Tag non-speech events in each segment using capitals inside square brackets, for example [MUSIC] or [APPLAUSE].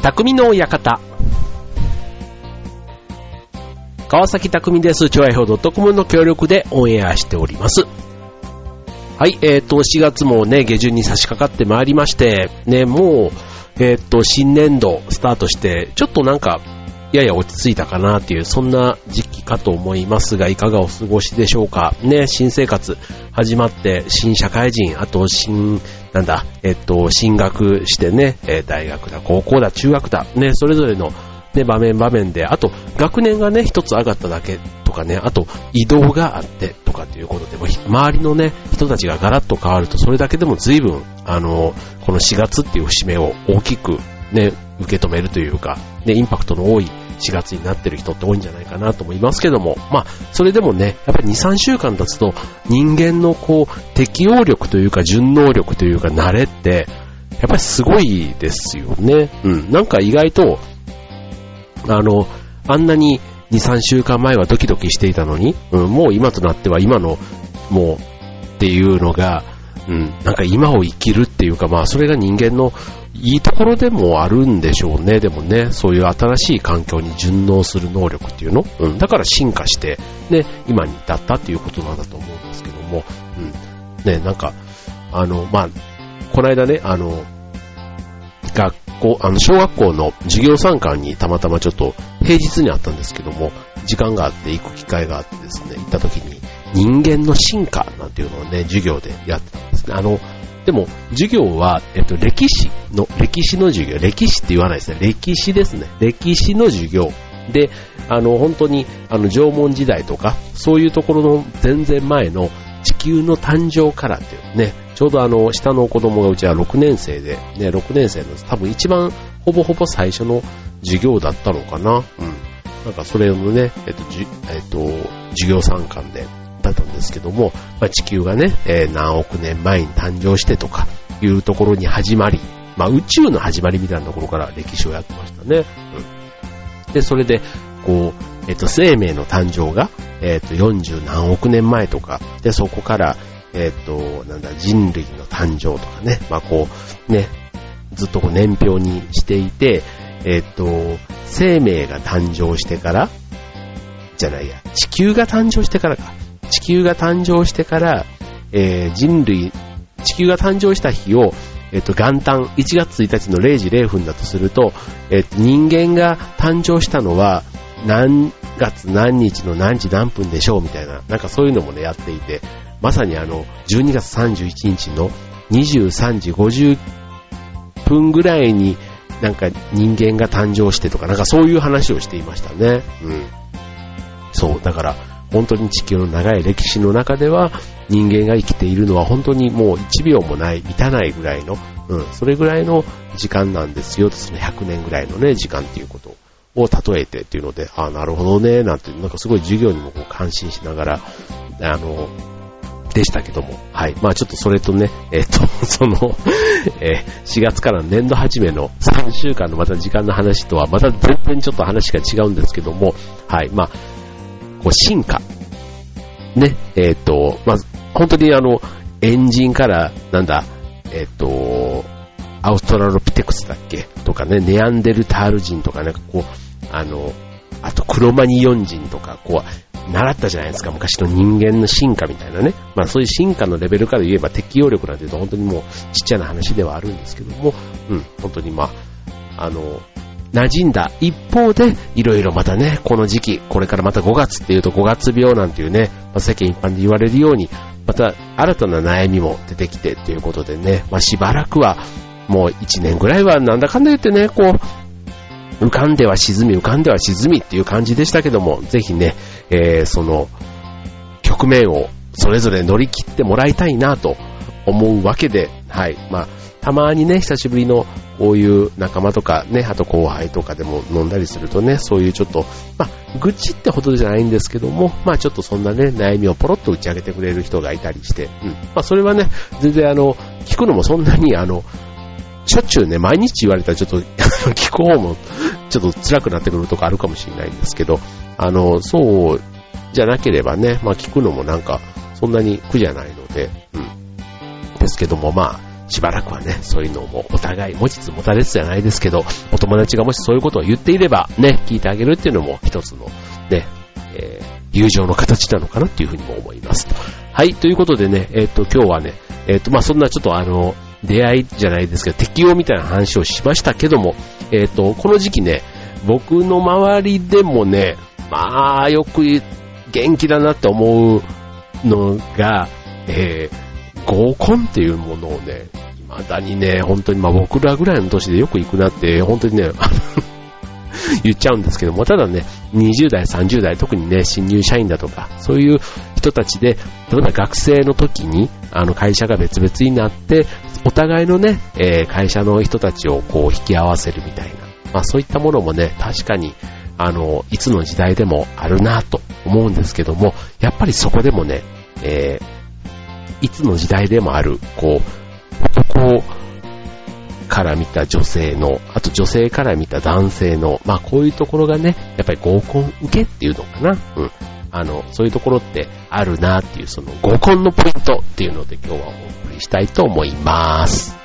匠の館。川崎匠です。超愛表 .com の協力でオンエアしております。はい、えっ、ー、と、4月もね、下旬に差し掛かってまいりまして、ね、もう、えっ、ー、と、新年度スタートして、ちょっとなんか、やや落ち着いたかなっていう、そんな時期かと思いますが、いかがお過ごしでしょうか。ね、新生活始まって、新社会人、あと新、なんだ、えっと、進学してね、大学だ、高校だ、中学だ、ね、それぞれの、ね、場面場面で、あと、学年がね、一つ上がっただけとかね、あと、移動があってとかっていうことでも、周りのね、人たちがガラッと変わると、それだけでも随分、あの、この4月っていう節目を大きくね、受け止めるというか、ね、インパクトの多い4月になってる人って多いんじゃないかなと思いますけども、まあ、それでもね、やっぱり2、3週間経つと、人間のこう、適応力というか、順応力というか、慣れって、やっぱりすごいですよね。うん。なんか意外と、あの、あんなに2、3週間前はドキドキしていたのに、うん、もう今となっては今の、もう、っていうのが、うん、なんか今を生きるっていうか、まあそれが人間のいいところでもあるんでしょうね。でもね、そういう新しい環境に順応する能力っていうの、うん、だから進化して、ね、今に至ったっていうことなんだと思うんですけども、うん、ね、なんか、あの、まあ、この間ね、あの、学校、あの、小学校の授業参観にたまたまちょっと平日にあったんですけども、時間があって行く機会があってですね、行った時に人間の進化なんていうのをね、授業でやってたんですね。あの、でも、授業は、えっと、歴史の、歴史の授業、歴史って言わないですね。歴史ですね。歴史の授業。で、あの、本当に、あの、縄文時代とか、そういうところの全然前の地球の誕生からっていうね、ちょうどあの、下の子供がうちは6年生で、ね、6年生の多分一番ほぼほぼ最初の授業だったのかな。うん。なんかそれのね、えっと、じえっと、授業参観で、だったんですけども、まあ、地球がね、えー、何億年前に誕生してとかいうところに始まり、まあ、宇宙の始まりみたいなところから歴史をやってましたね。うん、で、それで、こう、えっ、と、生命の誕生が、えっ、と、40何億年前とか、で、そこから、えっ、と、なんだ、人類の誕生とかね、まあ、こう、ね、ずっとこう年表にしていて、えっ、と、生命が誕生してから、じゃないや、地球が誕生してからか。地球が誕生してから、えー、人類、地球が誕生した日を、えっ、と、元旦1月1日の0時0分だとすると、えっ、と、人間が誕生したのは何月何日の何時何分でしょうみたいな、なんかそういうのもね、やっていて、まさにあの、12月31日の23時50分ぐらいになんか人間が誕生してとか、なんかそういう話をしていましたね。うん。そう、だから、本当に地球の長い歴史の中では人間が生きているのは本当にもう1秒もない、満たないぐらいの、うん、それぐらいの時間なんですよ、その100年ぐらいのね、時間っていうことを例えてっていうので、ああ、なるほどね、なんて、なんかすごい授業にもこう感心しながら、あの、でしたけども、はい。まあちょっとそれとね、[LAUGHS] えっ、と、その、[LAUGHS] えー、4月から年度始めの3週間のまた時間の話とはまた全然ちょっと話が違うんですけども、はい。まあこう進化。ね、えっ、と、まず、本当にあの、エンジンから、なんだ、えっ、と、アウストラロピテクスだっけ？とかね、ネアンデルタール人とか、なんかこう、あの、あとクロマニヨン人とか、こう、習ったじゃないですか、昔の人間の進化みたいなね。まあそういう進化のレベルから言えば適応力なんていうと本当にもうちっちゃな話ではあるんですけども、うん、本当にまあ、あの、馴染んだ一方で、いろいろまたね、この時期、これからまた5月っていうと5月病なんていうね、まあ、世間一般で言われるように、また新たな悩みも出てきてっていうことでね、まあ、しばらくは、もう1年ぐらいはなんだかんだ言ってね、こう、浮かんでは沈み、浮かんでは沈みっていう感じでしたけども、ぜひね、えー、その、局面をそれぞれ乗り切ってもらいたいなと思うわけで、はい。まあ、たまにね、久しぶりのこういう仲間とかね、あと後輩とかでも飲んだりするとね、そういうちょっと、まあ、愚痴ってほどじゃないんですけども、まあちょっとそんなね、悩みをポロッと打ち上げてくれる人がいたりして、うん。まあそれはね、全然あの、聞くのもそんなにあの、しょっちゅうね、毎日言われたらちょっと、聞く方もちょっと辛くなってくるとこあるかもしれないんですけど、あの、そうじゃなければね、まあ聞くのもなんか、そんなに苦じゃないので、うん。ですけども、まあ、しばらくはね、そういうのもお互い持ちつ持たれつじゃないですけど、お友達がもしそういうことを言っていれば、ね、聞いてあげるっていうのも一つの、ね、えー、友情の形なのかなっていうふうにも思います。はい、ということでね、えっ、ー、と、今日はね、えっ、ー、と、まあ、そんなちょっとあの、出会いじゃないですけど、適応みたいな話をしましたけども、えっ、と、この時期ね、僕の周りでもね、まあ、よく元気だなって思うのが、えー、合コンっていうものをね、未だにね、本当にまあ僕らぐらいの年でよく行くなって、本当にね、[LAUGHS] 言っちゃうんですけども、ただね、20代、30代、特にね、新入社員だとか、そういう人たちで、例えば学生の時に、あの会社が別々になって、お互いのね、えー、会社の人たちをこう引き合わせるみたいな、まあそういったものもね、確かに、あの、いつの時代でもあるなと思うんですけども、やっぱりそこでもね、えー、いつの時代でもある、こう、男から見た女性の、あと女性から見た男性の、まあこういうところがね、やっぱり合コン受けっていうのかな。うん。あの、そういうところってあるなっていう、その合コンのポイントっていうので今日はお送りしたいと思います。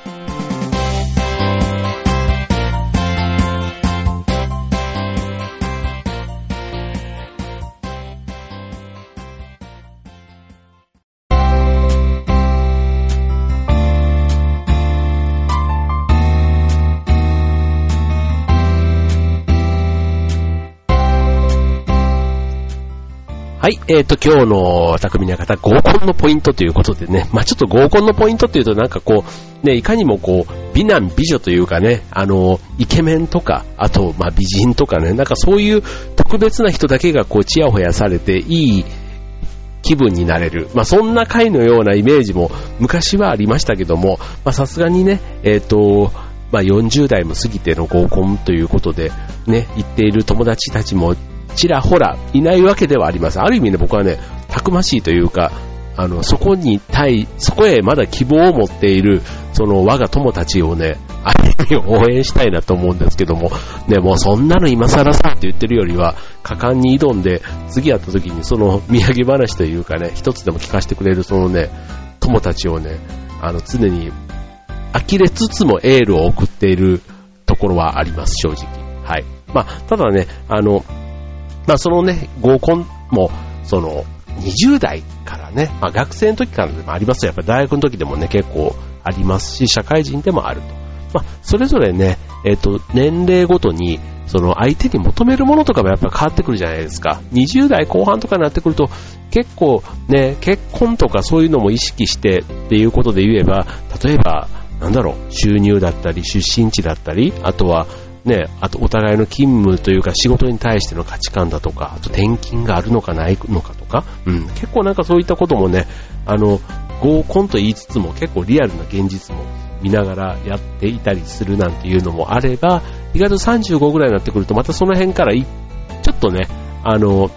はい、えっ、ー、と、今日の匠の方、合コンのポイントということでね、まあちょっと合コンのポイントっていうとなんかこう、ね、いかにもこう、美男美女というかね、あの、イケメンとか、あと、まあ美人とかね、なんかそういう特別な人だけがこう、チヤホヤされて、いい気分になれる。まあそんな回のようなイメージも昔はありましたけども、まあさすがにね、えっ、ー、と、まあ40代も過ぎての合コンということで、ね、行っている友達たちもちらほらいないわけではありません。ある意味ね、僕はね、たくましいというか、あの、そこに対、そこへまだ希望を持っている、その我が友たちをね、ある意味応援したいなと思うんですけども、ね、もうそんなの今更さって言ってるよりは、果敢に挑んで、次会った時にその土産話というかね、一つでも聞かせてくれるそのね、友たちをね、あの、常に呆れつつもエールを送っているところはあります、正直。はい。まあ、ただね、あの、まあそのね、合コンも、その、20代からね、まあ学生の時からでもありますよ。やっぱ大学の時でもね、結構ありますし、社会人でもあると。まあ、それぞれね、えっ、ー、と、年齢ごとに、その相手に求めるものとかもやっぱ変わってくるじゃないですか。20代後半とかになってくると、結構ね、結婚とかそういうのも意識してっていうことで言えば、例えば、なんだろう、収入だったり、出身地だったり、あとは、ね、あとお互いの勤務というか仕事に対しての価値観だとか、あと転勤があるのかないのかとか、うん、結構なんかそういったこともね、あの、合コンと言いつつも結構リアルな現実も見ながらやっていたりするなんていうのもあれば、意外と35ぐらいになってくるとまたその辺からちょっとね、あの、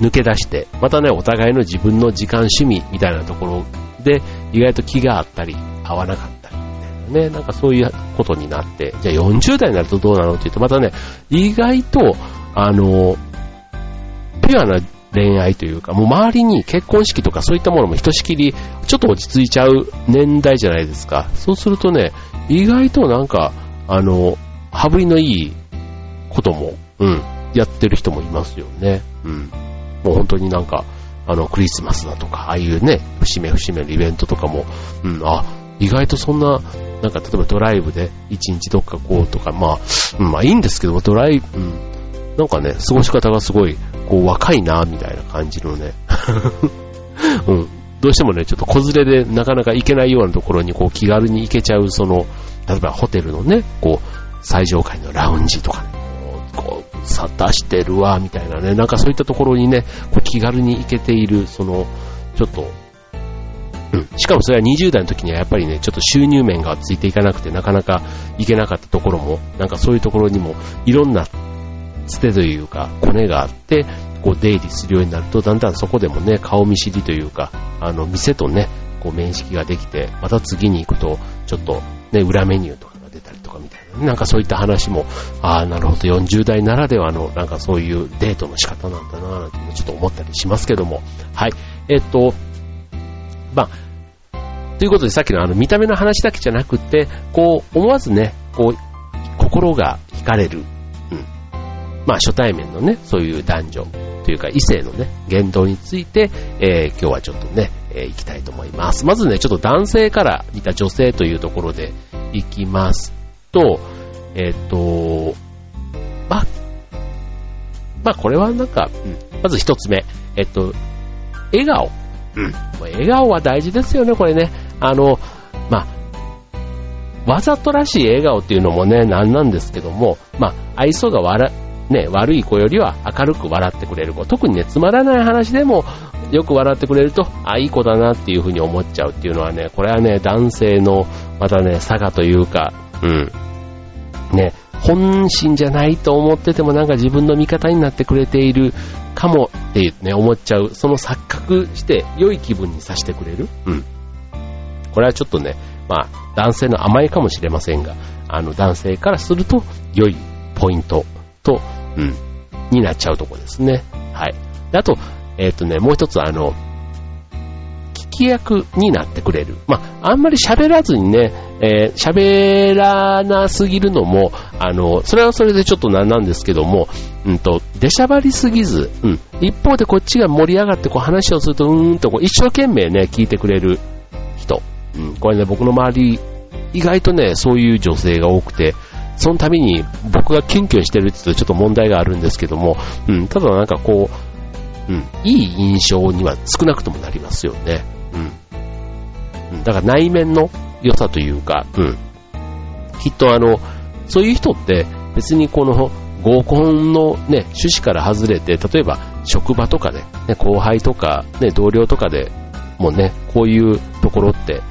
抜け出して、またね、お互いの自分の時間趣味みたいなところで意外と気があったり、合わなかったね、なんかそういうことになって、じゃあ40代になるとどうなのって言うと、またね、意外と、あの、ピュアな恋愛というか、もう周りに結婚式とかそういったものもひとしきり、ちょっと落ち着いちゃう年代じゃないですか。そうするとね、意外となんか、あの、羽振りのいいことも、うん、やってる人もいますよね。うん。もう本当になんか、あの、クリスマスだとか、ああいうね、節目節目のイベントとかも、うん、あ、意外とそんな、なんか例えばドライブで一日どっかこうとか、まあ、まあいいんですけど、ドライブ、うん、なんかね、過ごし方がすごい、こう若いな、みたいな感じのね、[LAUGHS] うん、どうしてもね、ちょっと子連れでなかなか行けないようなところにこう気軽に行けちゃう、その、例えばホテルのね、こう、最上階のラウンジとかね、こう、さ、出してるわ、みたいなね、なんかそういったところにね、こう気軽に行けている、その、ちょっと、うん。しかもそれは20代の時にはやっぱりね、ちょっと収入面がついていかなくてなかなかいけなかったところも、なんかそういうところにもいろんなつてというか、コネがあって、こう出入りするようになると、だんだんそこでもね、顔見知りというか、あの、店とね、こう面識ができて、また次に行くと、ちょっとね、裏メニューとかが出たりとかみたいな、なんかそういった話も、ああ、なるほど、40代ならではの、なんかそういうデートの仕方なんだな、なんてちょっと思ったりしますけども、はい。えっと、まあ、ということでさっきのあの見た目の話だけじゃなくて、こう思わずね、こう心が惹かれる。うん。まあ初対面のね、そういう男女というか異性のね、言動について、えー、今日はちょっとね、えー、いきたいと思います。まずね、ちょっと男性から見た女性というところでいきますと、えっ、ー、と、まあ、まあこれはなんか、うん、まず一つ目、えっと、笑顔。うん。笑顔は大事ですよね、これね。あの、まあ、わざとらしい笑顔っていうのもね、なんなんですけども、まあ、愛想が笑、ね、悪い子よりは明るく笑ってくれる子。特にね、つまらない話でもよく笑ってくれると、あ、いい子だなっていうふうに思っちゃうっていうのはね、これはね、男性の、またね、差がというか、うん。ね、本心じゃないと思っててもなんか自分の味方になってくれているかもってね、思っちゃう。その錯覚して良い気分にさせてくれる。うん。これはちょっとね、まあ、男性の甘えかもしれませんが、あの、男性からすると良いポイントと、うん、になっちゃうとこですね。はい。あと、えっ、ー、とね、もう一つあの、聞き役になってくれる。まあ、あんまり喋らずにね、えー、喋らなすぎるのも、あの、それはそれでちょっとなんなんですけども、うんと、出しゃばりすぎず、うん。一方でこっちが盛り上がってこう話をすると、うーんとこう一生懸命ね、聞いてくれる人。うん。これね、僕の周り、意外とね、そういう女性が多くて、その度に僕がキュンキュンしてるって言うとちょっと問題があるんですけども、うん、ただなんかこう、うん、いい印象には少なくともなりますよね。うん。だから内面の良さというか、うん。きっとあの、そういう人って別にこの合コンのね、趣旨から外れて、例えば職場とかで、ね、後輩とか、ね、同僚とかでもうね、こういうところって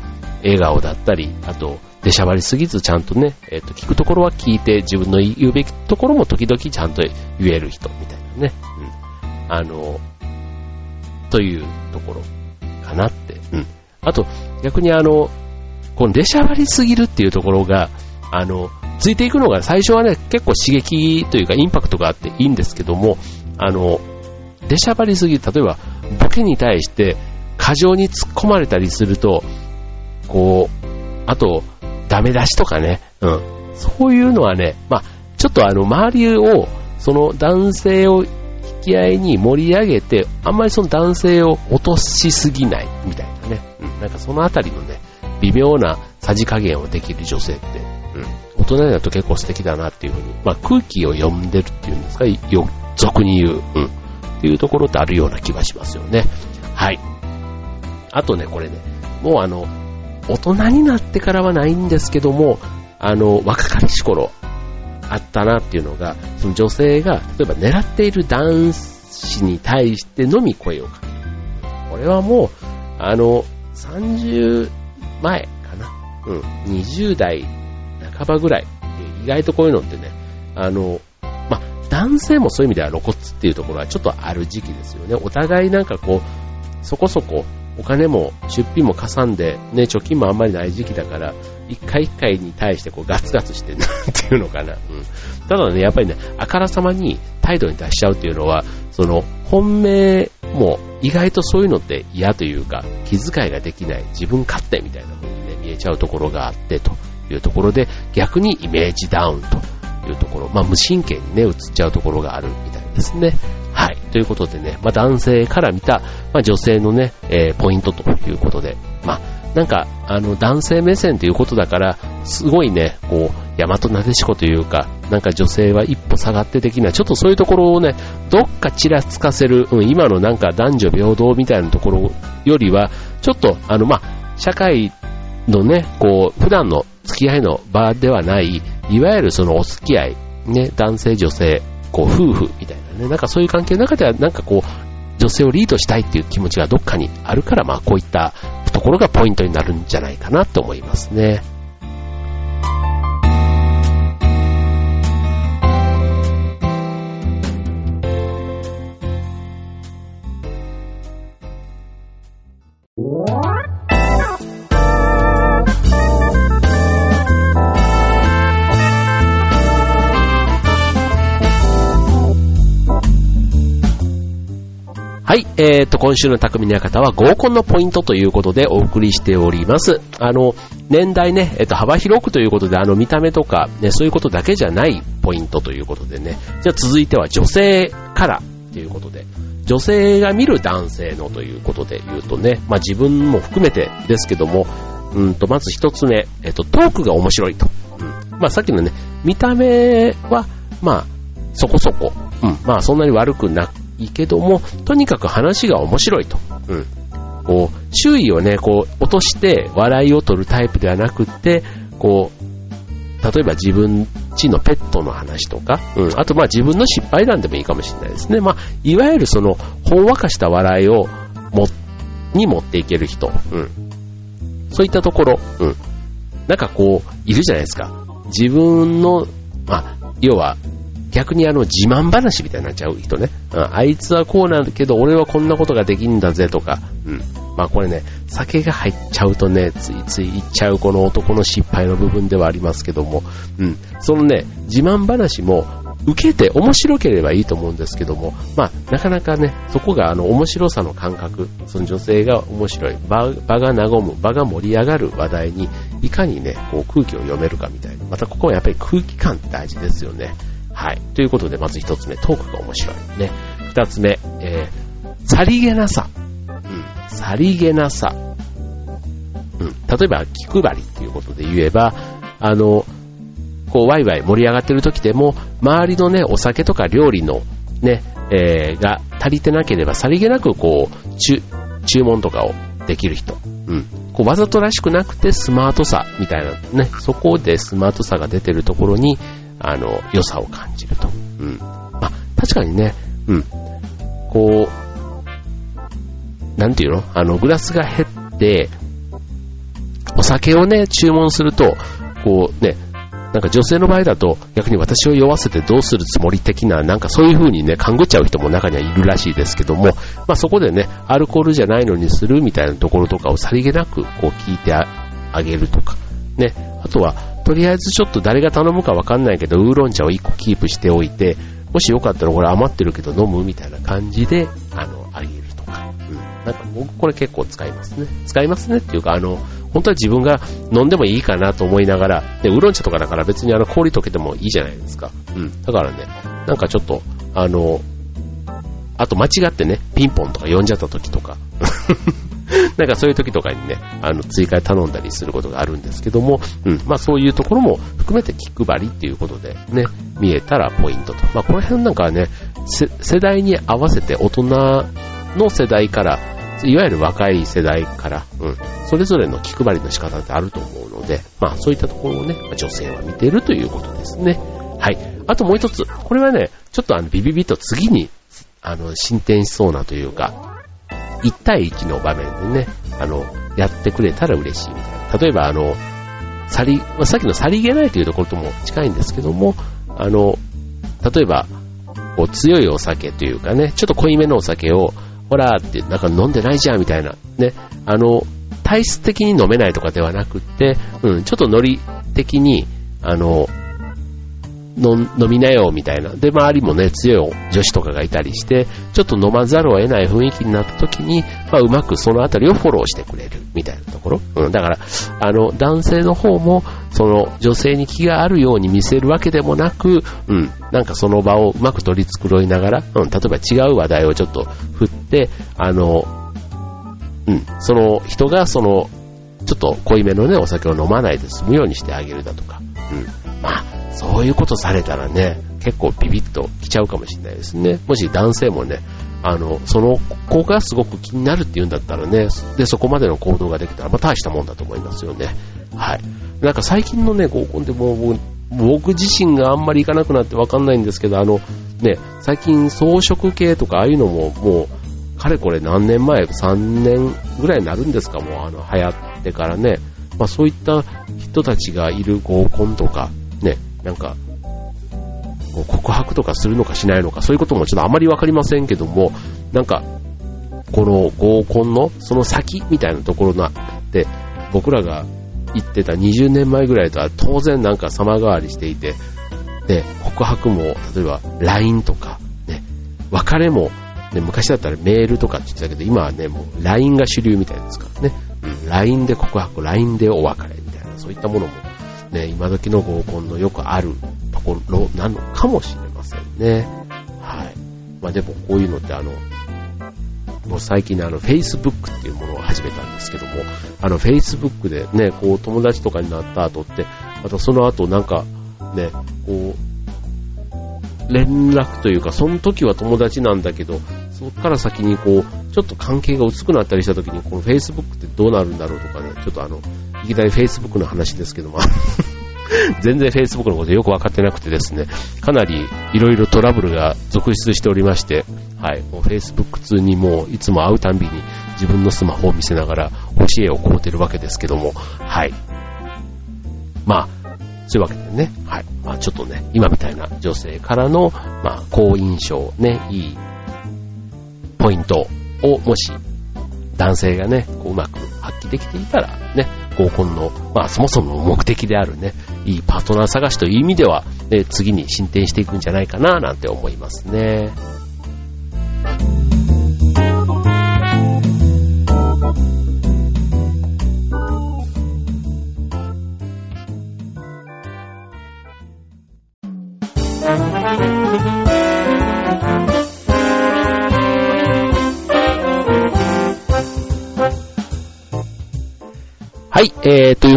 笑顔だったり、あと、出しゃばりすぎずちゃんとね、えっ、ー、と、聞くところは聞いて、自分の言うべきところも時々ちゃんと言える人みたいなね。うん。あの、というところかなって。うん。あと、逆にあの、この出しゃばりすぎるっていうところが、あの、ついていくのが最初はね、結構刺激というかインパクトがあっていいんですけども、あの、出しゃばりすぎ、例えば、ボケに対して過剰に突っ込まれたりすると、こう、あと、ダメ出しとかね、うん。そういうのはね、まあ、ちょっとあの、周りを、その男性を引き合いに盛り上げて、あんまりその男性を落としすぎないみたいなね。うん。なんかそのあたりのね、微妙なさじ加減をできる女性って、うん。大人になると結構素敵だなっていうふうに、まあ空気を読んでるっていうんですか、よ、俗に言う、うん。っていうところってあるような気がしますよね。はい。あとね、これね、もうあの、大人になってからはないんですけども、あの、若かりし頃、あったなっていうのが、その女性が、例えば狙っている男子に対してのみ声をかける。これはもう、あの、30前かな？うん、20代半ばぐらい。意外とこういうのってね、あの、ま男性もそういう意味では露骨っていうところはちょっとある時期ですよね。お互いなんかこう、そこそこお金も出費もかさんで、ね、貯金もあんまりない時期だから、一回一回に対してこうガツガツして、[LAUGHS] なんていうのかな。うん。ただね、やっぱりね、あからさまに態度に出しちゃうっていうのは、その、本命も意外とそういうのって嫌というか、気遣いができない、自分勝手みたいな風にね、見えちゃうところがあって、というところで、逆にイメージダウンというところ、まあ無神経にね、映っちゃうところがあるみたいですね。はい。ということでね、まあ、男性から見た、まあ、女性のね、えー、ポイントということで、まあ、なんか、あの、男性目線ということだから、すごいね、こう、大和なでしこというか、なんか女性は一歩下がって的な、ちょっとそういうところをね、どっかちらつかせる、うん、今のなんか男女平等みたいなところよりは、ちょっと、あの、まあ、社会のね、こう、普段の付き合いの場ではない、いわゆるそのお付き合い、ね、男性女性、こう、夫婦みたいなね、なんかそういう関係の中では、なんかこう、女性をリードしたいっていう気持ちがどっかにあるから、まあこういったところがポイントになるんじゃないかなと思いますね。はい、えーと、今週の匠の館は合コンのポイントということでお送りしております。あの、年代ね、えっと、幅広くということで、あの、見た目とか、ね、そういうことだけじゃないポイントということでね。じゃあ続いては女性からということで。女性が見る男性のということで言うとね、まあ自分も含めてですけども、うんと、まず一つ目、えっ、と、トークが面白いと。うん。まあさっきのね、見た目は、まあ、そこそこ、うん、まあそんなに悪くないけども、とにかく話が面白いと。うん。こう、周囲をね、こう、落として笑いを取るタイプではなくって、こう、例えば自分ちのペットの話とか、うん、あとまあ自分の失敗談でもいいかもしれないですね。まあ、いわゆるその、ほんわかした笑いを、も、に持っていける人、うん。そういったところ、うん。なんかこう、いるじゃないですか。自分の、まあ、要は、逆にあの自慢話みたいになっちゃう人ね。うん、あいつはこうなんだけど、俺はこんなことができんだぜとか。うん。まあこれね、酒が入っちゃうとね、ついつい言っちゃうこの男の失敗の部分ではありますけども、うん。そのね、自慢話も、受けて面白ければいいと思うんですけども、まあ、なかなかね、そこがあの面白さの感覚、その女性が面白い、場場が和む、場が盛り上がる話題に、いかにね、こう空気を読めるかみたいな。またここはやっぱり空気感って大事ですよね。はい。ということで、まず一つ目、トークが面白い。ね。二つ目、えー、さりげなさ。うん。さりげなさ。うん。例えば、気配りっていうことで言えば、あの、こう、ワイワイ盛り上がってる時でも、周りのね、お酒とか料理のね、えー、が足りてなければ、さりげなくこう、注、注文とかをできる人。うん。こう、わざとらしくなくてスマートさみたいなね、そこでスマートさが出てるところに、あの、良さを感じると。うん。まあ、確かにね、うん。こう、なんていうの？あの、グラスが減って、お酒をね、注文すると、こうね、なんか女性の場合だと逆に私を酔わせてどうするつもり的な、なんかそういう風にね、勘ぐっちゃう人も中にはいるらしいですけども、まあそこでね、アルコールじゃないのにするみたいなところとかをさりげなくこう聞いてあげるとか、ね、あとはとりあえずちょっと誰が頼むかわかんないけど、ウーロン茶を1個キープしておいて、もしよかったらこれ余ってるけど飲むみたいな感じで、あの、あげるとか。うん。なんか僕これ結構使いますね。使いますねっていうか、あの、本当は自分が飲んでもいいかなと思いながら、で、ウーロン茶とかだから別にあの氷溶けてもいいじゃないですか。うん。だからね、なんかちょっと、あの、あと間違ってね、ピンポンとか呼んじゃった時とか、[LAUGHS] [LAUGHS] なんかそういう時とかにね、あの、追加頼んだりすることがあるんですけども、うん、まあそういうところも含めて気配りっていうことでね、見えたらポイントと。まあこの辺なんかはね、世代に合わせて大人の世代から、いわゆる若い世代から、うん、それぞれの気配りの仕方ってあると思うので、まあそういったところをね、女性は見ているということですね。はい。あともう一つ、これはね、ちょっとあのビビビと次に、あの、進展しそうなというか、1対1の場面でね、あの、やってくれたら嬉しいみたいな。例えば、あの、さり、さっきのさりげないというところとも近いんですけども、あの、例えば、こう強いお酒というかね、ちょっと濃いめのお酒を、ほらって、なんか飲んでないじゃんみたいな、ね、あの、体質的に飲めないとかではなくって、うん、ちょっとノリ的に、あの、飲みなよみたいな。で、周りもね、強い女子とかがいたりして、ちょっと飲まざるを得ない雰囲気になった時に、まあ、うまくそのあたりをフォローしてくれるみたいなところ。うん、だから、あの、男性の方も、その女性に気があるように見せるわけでもなく、うん、なんかその場をうまく取り繕いながら、うん、例えば違う話題をちょっと振って、あの、うん、その人がその、ちょっと濃いめのね、お酒を飲まないで済むようにしてあげるだとか、うん、まあ、そういうことされたらね、結構ビビッと来ちゃうかもしれないですね。もし男性もね、あの、その子がすごく気になるっていうんだったらね、で、そこまでの行動ができたら、まあ大したもんだと思いますよね。はい。なんか最近のね、合コンでもう、僕自身があんまり行かなくなってわかんないんですけど、あの、ね、最近装飾系とかああいうのももう、かれこれ何年前、3年ぐらいになるんですか、もうあの、流行ってからね。まあそういった人たちがいる合コンとか、ね、なんか、告白とかするのかしないのか、そういうこともちょっとあまりわかりませんけども、なんか、この合コンのその先みたいなところがあって、僕らが言ってた20年前ぐらいとは当然なんか様変わりしていて、で、告白も、例えば LINE とか、ね、別れも、ね、昔だったらメールとかって言ってたけど、今はね、もう LINE が主流みたいですからね。うん、LINE で告白、LINE でお別れみたいな、そういったものもね、今時の合コンのよくあるころなのかもしれませんね。はい。まあでもこういうのってあの、もう最近ね、あの、Facebook っていうものを始めたんですけども、あの、Facebook でね、こう、友達とかになった後って、またその後なんか、ね、こう、連絡というか、その時は友達なんだけど、そこから先にこう、ちょっと関係が薄くなったりした時に、この Facebook ってどうなるんだろうとかね、ちょっとあの、いきなり Facebook の話ですけども、[LAUGHS] [LAUGHS] 全然 Facebook のことよくわかってなくてですね、かなり色々トラブルが続出しておりまして、はい、もう Facebook 通にもういつも会うたんびに自分のスマホを見せながら教えをこうてるわけですけども、はい。まあ、そういうわけでね、はい。まあちょっとね、今みたいな女性からの、まあ好印象、ね、いいポイントをもし男性がね、こううまく発揮できていたらね、合コンの、まあそもそも目的であるね、いいパートナー探しという意味では、次に進展していくんじゃないかななんて思いますね。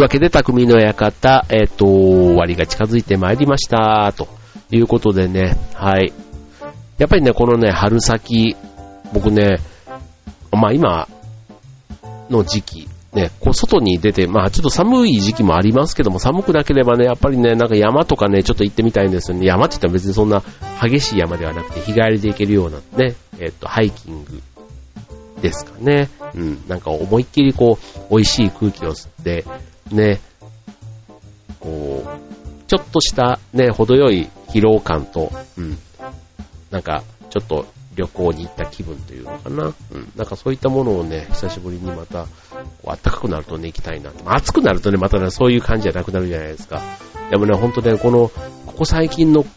いうわけで、匠の館、えっ、ー、と、終わりが近づいてまいりました、ということでね、はい。やっぱりね、このね、春先、僕ね、まあ今の時期、ね、こう外に出て、まあちょっと寒い時期もありますけども、寒くなければね、やっぱりね、なんか山とかね、ちょっと行ってみたいんですよね。山って言ったら別にそんな激しい山ではなくて、日帰りで行けるようなね、えっ、と、ハイキングですかね。うん、なんか思いっきりこう、美味しい空気を吸って、ね、こう、ちょっとしたね、程よい疲労感と、うん、なんか、ちょっと旅行に行った気分というのかな。うん、なんかそういったものをね、久しぶりにまた、こう暖かくなるとね、行きたいな。まあ暑くなるとね、またね、そういう感じじゃなくなるじゃないですか。でもね、ほんとね、この、ここ最近の、こ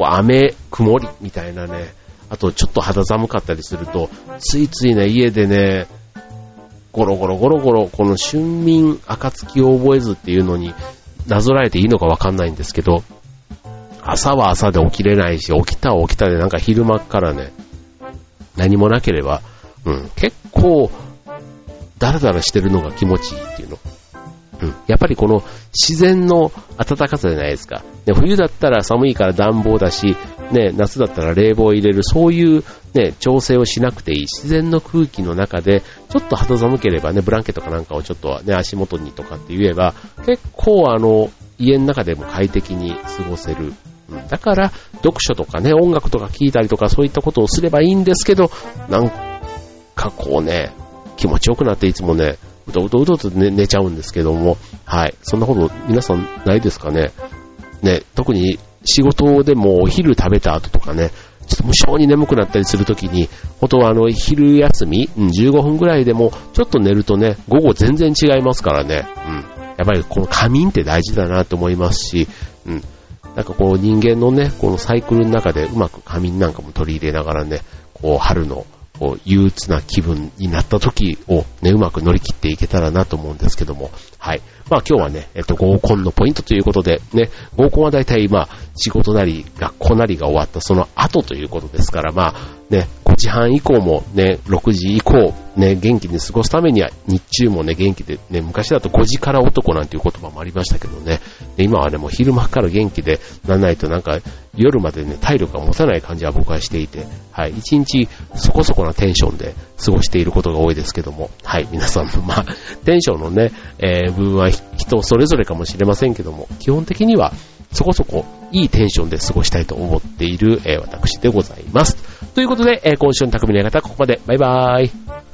う雨、曇りみたいなね、あとちょっと肌寒かったりすると、ついついね、家でね、ゴロゴロゴロゴロ、この春眠暁を覚えずっていうのになぞらえていいのかわかんないんですけど、朝は朝で起きれないし、起きたは起きたでなんか昼間からね、何もなければ、うん、結構、ダラダラしてるのが気持ちいいっていうの。うん。やっぱりこの自然の暖かさじゃないですか。ね、冬だったら寒いから暖房だし、ね、夏だったら冷房入れる、そういうね、調整をしなくていい。自然の空気の中で、ちょっと肌寒ければね、ブランケットかなんかをちょっとね、足元にとかって言えば、結構あの、家の中でも快適に過ごせる。うん、だから、読書とかね、音楽とか聴いたりとかそういったことをすればいいんですけど、なんかこうね、気持ちよくなっていつもね、うとうとうとと寝寝ちゃうんですけども、はい。そんなこと皆さんないですかね？ね、特に仕事でもお昼食べた後とかね、ちょっと無性に眠くなったりするときに、本当はあの、昼休み、うん、15分ぐらいでも、ちょっと寝るとね、午後全然違いますからね、うん。やっぱりこの仮眠って大事だなと思いますし、うん。なんかこう人間のね、このサイクルの中でうまく仮眠なんかも取り入れながらね、こう春のこう憂鬱な気分になった時をね、うまく乗り切っていけたらなと思うんですけども、はい。まあ今日はね、えっと、合コンのポイントということで、ね、合コンは大体まあ仕事なり学校なりが終わったその後ということですから、まあね、時半以降もね、6時以降、ね、元気に過ごすためには日中もね、元気で、ね、昔だと5時から男なんていう言葉もありましたけどね、今はね、もう昼間から元気でならないとなんか夜までね、体力が持たない感じは僕はしていて、はい、一日そこそこなテンションで過ごしていることが多いですけども、はい、皆さんもまあ、テンションのね、えー、部分は人それぞれかもしれませんけども、基本的にはそこそこいいテンションで過ごしたいと思っている、えー、私でございます。ということで、えー、今週の匠のやり方ここまで。バイバーイ。